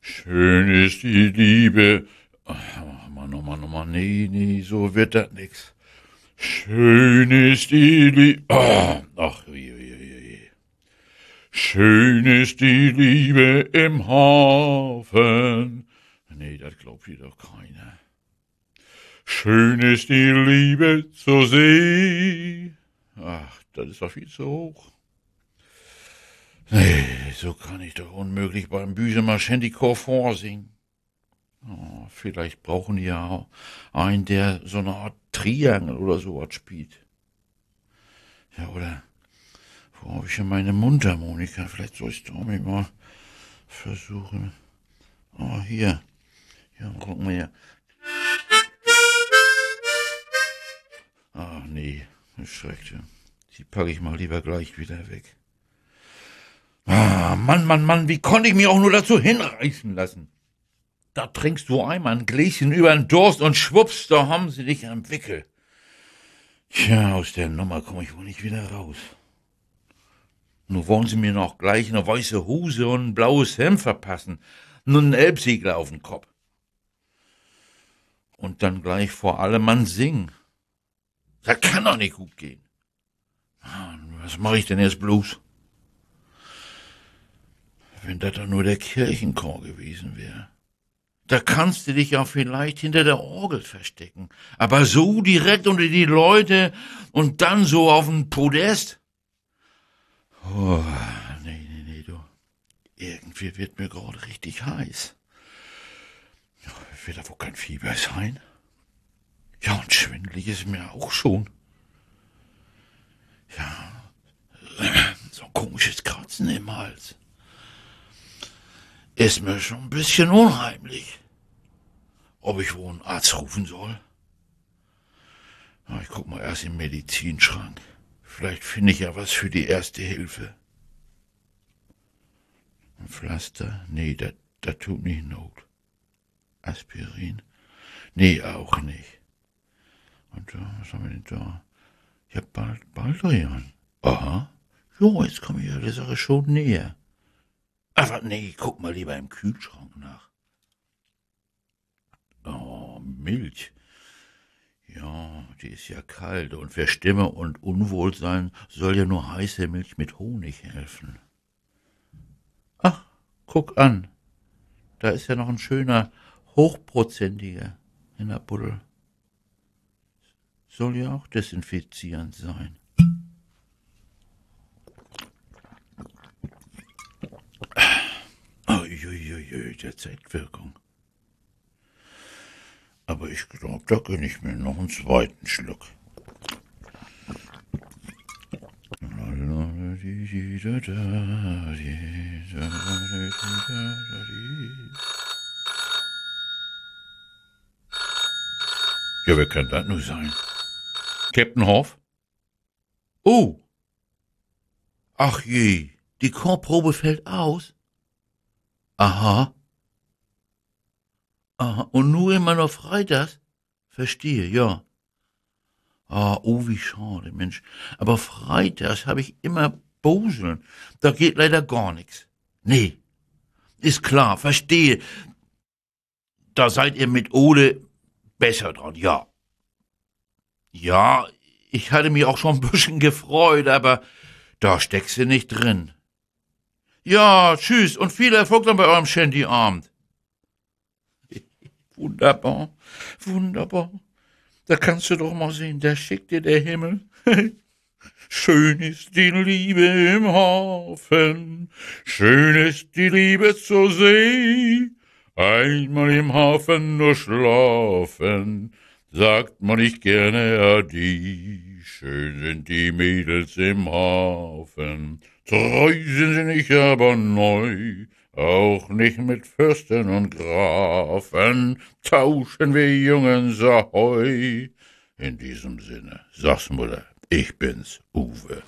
Schön ist die Liebe. Ach, Mann, oh Mann, oh Mann, nee, nee, so wird das nix. Schön ist die Liebe. Ach, wie, wie, wie. Schön ist die Liebe im Hafen. Nee, das glaubt ihr doch keiner. Schön ist die Liebe zur See. Ach, das ist doch viel zu hoch. Nee, so kann ich doch unmöglich beim Büsemer Shantychor vorsingen. Oh, vielleicht brauchen die ja einen, der so eine Art Triangel oder sowas spielt. Ja, oder wo habe ich ja meine Mundharmonika? Vielleicht soll ich doch mal versuchen. Oh, hier. Ja, guck mal hier. Ach nee, schreckte. Die packe ich mal lieber gleich wieder weg. Ah, Mann, Mann, Mann, wie konnte ich mich auch nur dazu hinreißen lassen? Da trinkst du einmal ein Gläschen über den Durst und schwupps, da haben sie dich am Wickel. Tja, aus der Nummer komme ich wohl nicht wieder raus. Nur wollen sie mir noch gleich eine weiße Hose und ein blaues Hemd verpassen, nun einen Elbsegler auf den Kopf. Und dann gleich vor allem Mann singen. Das kann doch nicht gut gehen. Was mache ich denn jetzt bloß? Wenn das doch nur der Kirchenchor gewesen wäre. Da kannst du dich ja vielleicht hinter der Orgel verstecken. Aber so direkt unter die Leute und dann so auf dem Podest? Oh, nee, nee, nee, du. Irgendwie wird mir gerade richtig heiß. Wird da wohl kein Fieber sein? Ja, und schwindelig ist mir auch schon. Ja, so ein komisches Kratzen im Hals ist mir schon ein bisschen unheimlich. Ob ich wohl einen Arzt rufen soll? ich guck mal erst im Medizinschrank. Vielleicht finde ich ja was für die erste Hilfe. Ein Pflaster? Nee, das tut nicht Not. Aspirin? Nee, auch nicht. Und da, was haben wir denn da? Ja, bald, Baldrian. Aha. Jo, jetzt komme ich ja der Sache schon näher. Aber nee, guck mal lieber im Kühlschrank nach. Oh, Milch. Ja, die ist ja kalt und für Stimme und Unwohlsein soll ja nur heiße Milch mit Honig helfen. Ach, guck an. Da ist ja noch ein schöner, hochprozentiger in der Buddel. Soll ja auch desinfizierend sein. Uiuiui, der Zeitwirkung. Aber ich glaube, da gönne ich mir noch einen zweiten Schluck. Ja, wer kann das nur sein? Captain Hoff? Oh! Ach je, die Chorprobe fällt aus. Aha. Aha. Und nur immer noch freitags? Verstehe, ja. Ah, oh, wie schade, Mensch. Aber freitags habe ich immer Boseln. Da geht leider gar nichts. Nee. Ist klar, verstehe. Da seid ihr mit Ole besser dran, ja. Ja, ich hatte mich auch schon ein bisschen gefreut, aber da steckst du nicht drin. Ja, tschüss und viel Erfolg dann bei eurem Shandy-Abend. Wunderbar, wunderbar. Da kannst du doch mal sehen, da schickt dir der Himmel. Schön ist die Liebe im Hafen, schön ist die Liebe zur See. Einmal im Hafen nur schlafen, sagt man nicht gerne Adi. Schön sind die Mädels im Hafen, Treu sind sie nicht, aber neu, auch nicht mit Fürsten und Grafen tauschen wir Jungen Sahoi. In diesem Sinne, sag's Mutter, ich bin's, Uwe.